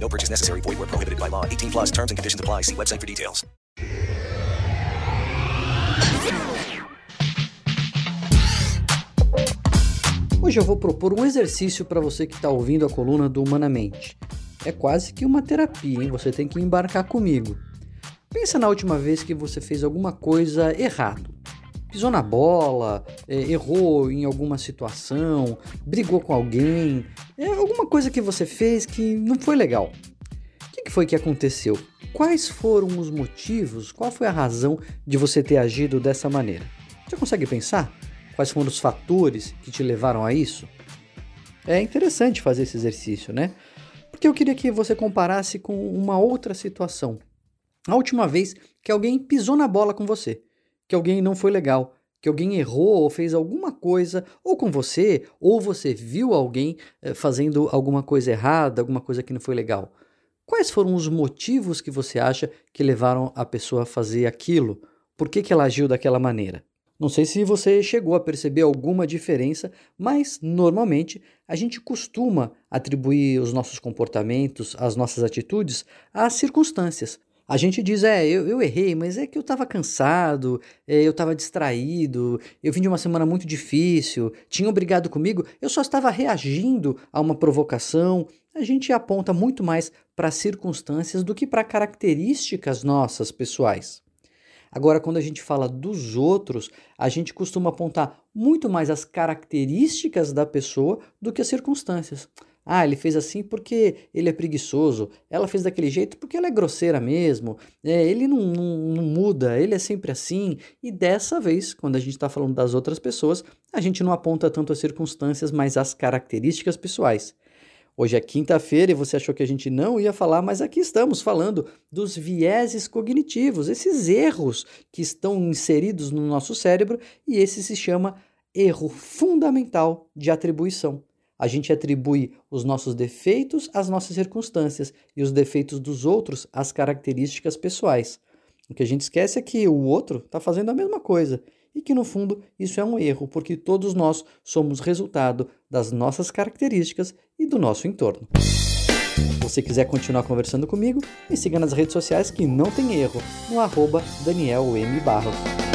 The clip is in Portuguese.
No purchase necessary. Void where prohibited by law. 18 plus terms and conditions apply. See website for details. Hoje eu vou propor um exercício para você que está ouvindo a coluna do Humanamente. É quase que uma terapia, hein? Você tem que embarcar comigo. Pensa na última vez que você fez alguma coisa errado. Pisou na bola, é, errou em alguma situação, brigou com alguém, é alguma coisa que você fez que não foi legal. O que, que foi que aconteceu? Quais foram os motivos? Qual foi a razão de você ter agido dessa maneira? Você consegue pensar? Quais foram os fatores que te levaram a isso? É interessante fazer esse exercício, né? Porque eu queria que você comparasse com uma outra situação. A última vez que alguém pisou na bola com você, que alguém não foi legal, que alguém errou ou fez alguma coisa, ou com você, ou você viu alguém eh, fazendo alguma coisa errada, alguma coisa que não foi legal. Quais foram os motivos que você acha que levaram a pessoa a fazer aquilo? Por que, que ela agiu daquela maneira? Não sei se você chegou a perceber alguma diferença, mas normalmente a gente costuma atribuir os nossos comportamentos, as nossas atitudes às circunstâncias. A gente diz, é, eu, eu errei, mas é que eu estava cansado, é, eu estava distraído, eu vim de uma semana muito difícil, tinham brigado comigo, eu só estava reagindo a uma provocação. A gente aponta muito mais para circunstâncias do que para características nossas pessoais. Agora, quando a gente fala dos outros, a gente costuma apontar muito mais as características da pessoa do que as circunstâncias. Ah, ele fez assim porque ele é preguiçoso. Ela fez daquele jeito porque ela é grosseira mesmo. É, ele não, não, não muda, ele é sempre assim. E dessa vez, quando a gente está falando das outras pessoas, a gente não aponta tanto as circunstâncias, mas as características pessoais. Hoje é quinta-feira e você achou que a gente não ia falar, mas aqui estamos falando dos vieses cognitivos, esses erros que estão inseridos no nosso cérebro, e esse se chama erro fundamental de atribuição. A gente atribui os nossos defeitos às nossas circunstâncias e os defeitos dos outros às características pessoais. O que a gente esquece é que o outro está fazendo a mesma coisa e que no fundo isso é um erro, porque todos nós somos resultado das nossas características e do nosso entorno. Se você quiser continuar conversando comigo, me siga nas redes sociais que não tem erro, no arroba Daniel M. Barros.